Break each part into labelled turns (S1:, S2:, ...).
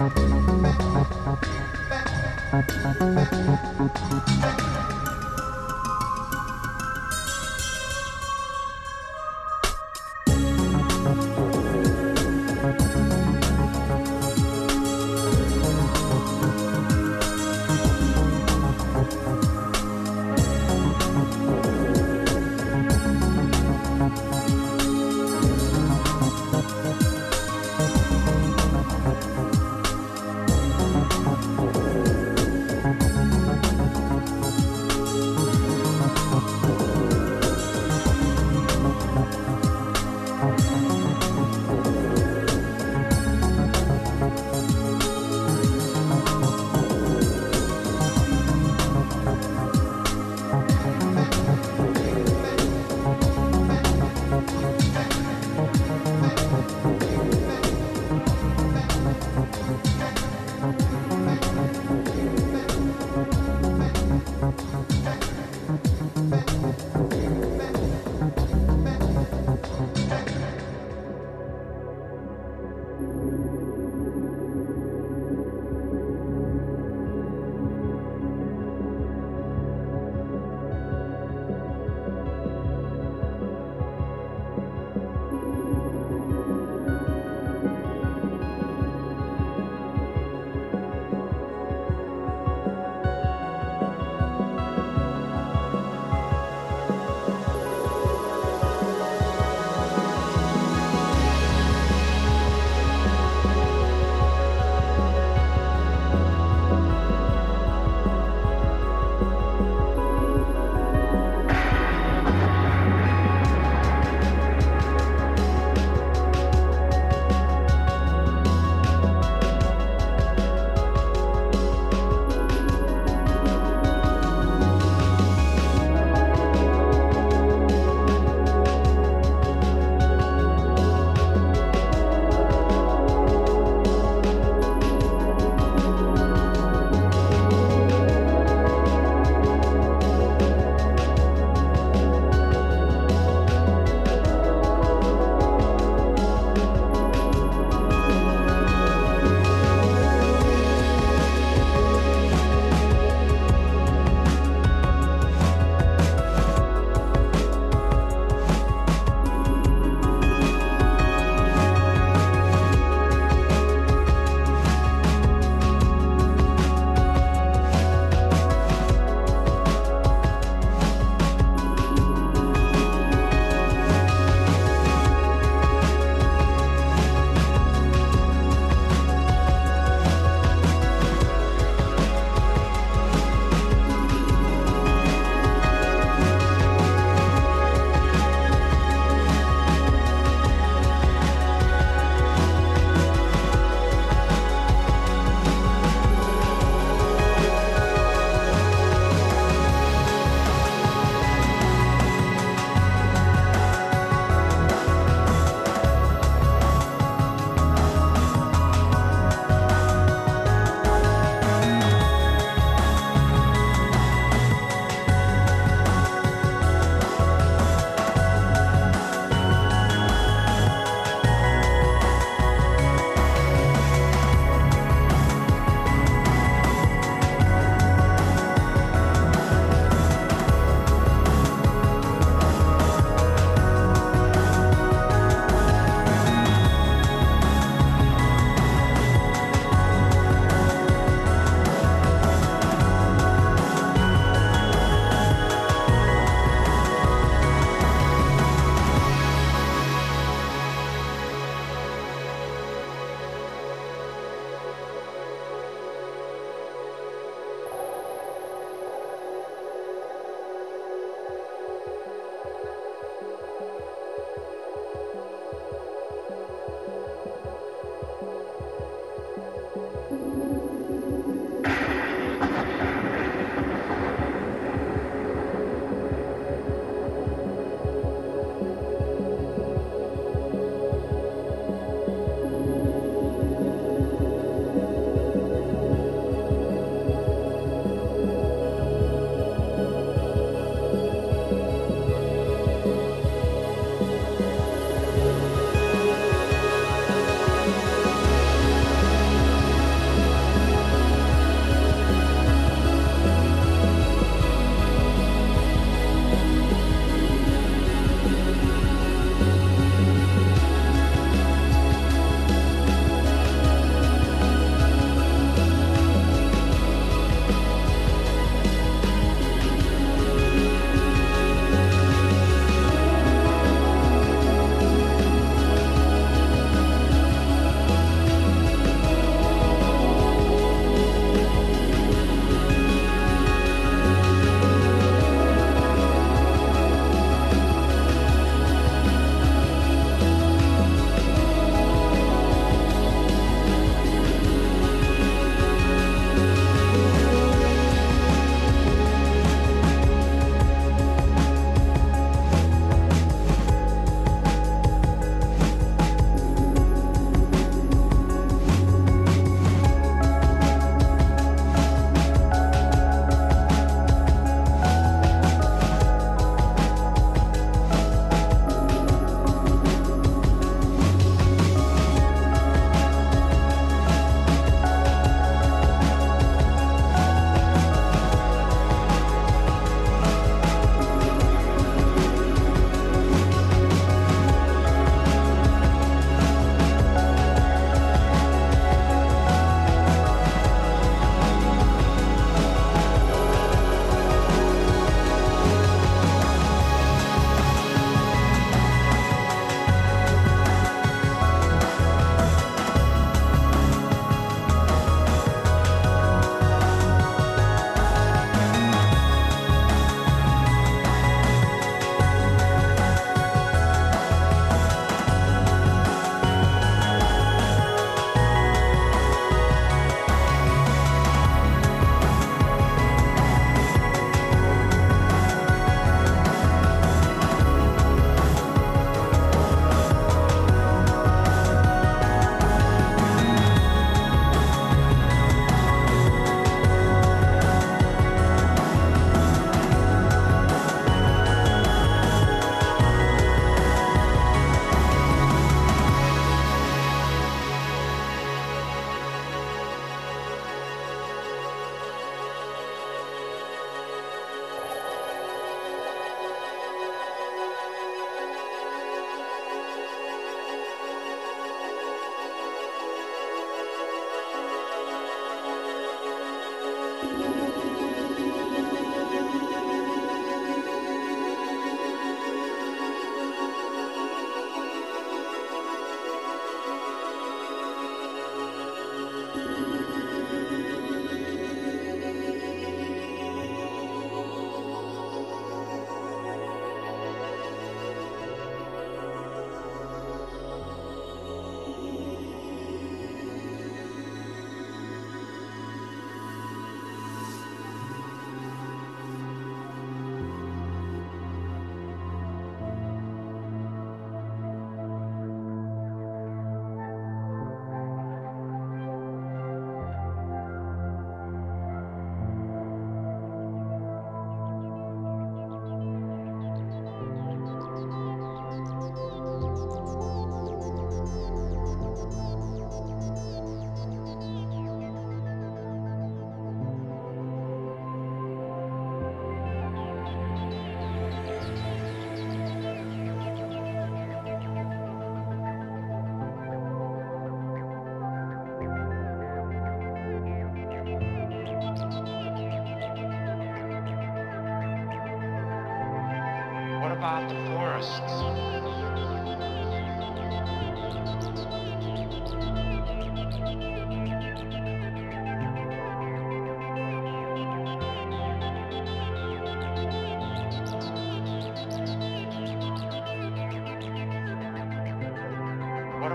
S1: Thank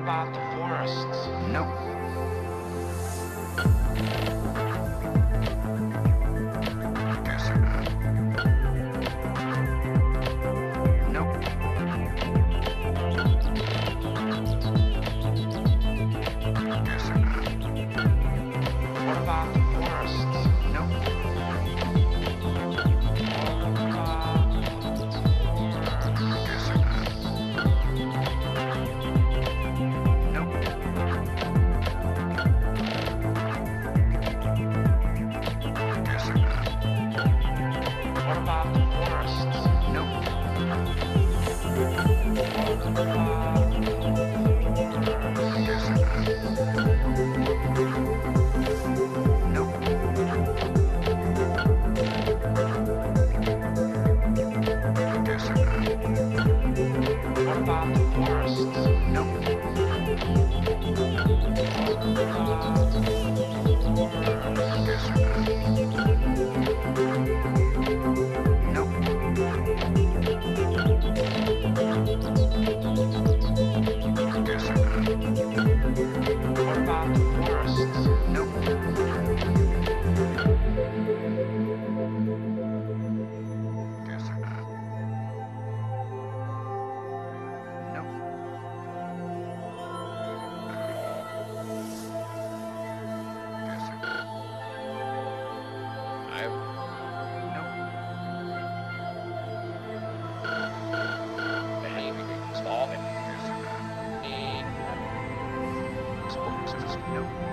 S1: about No.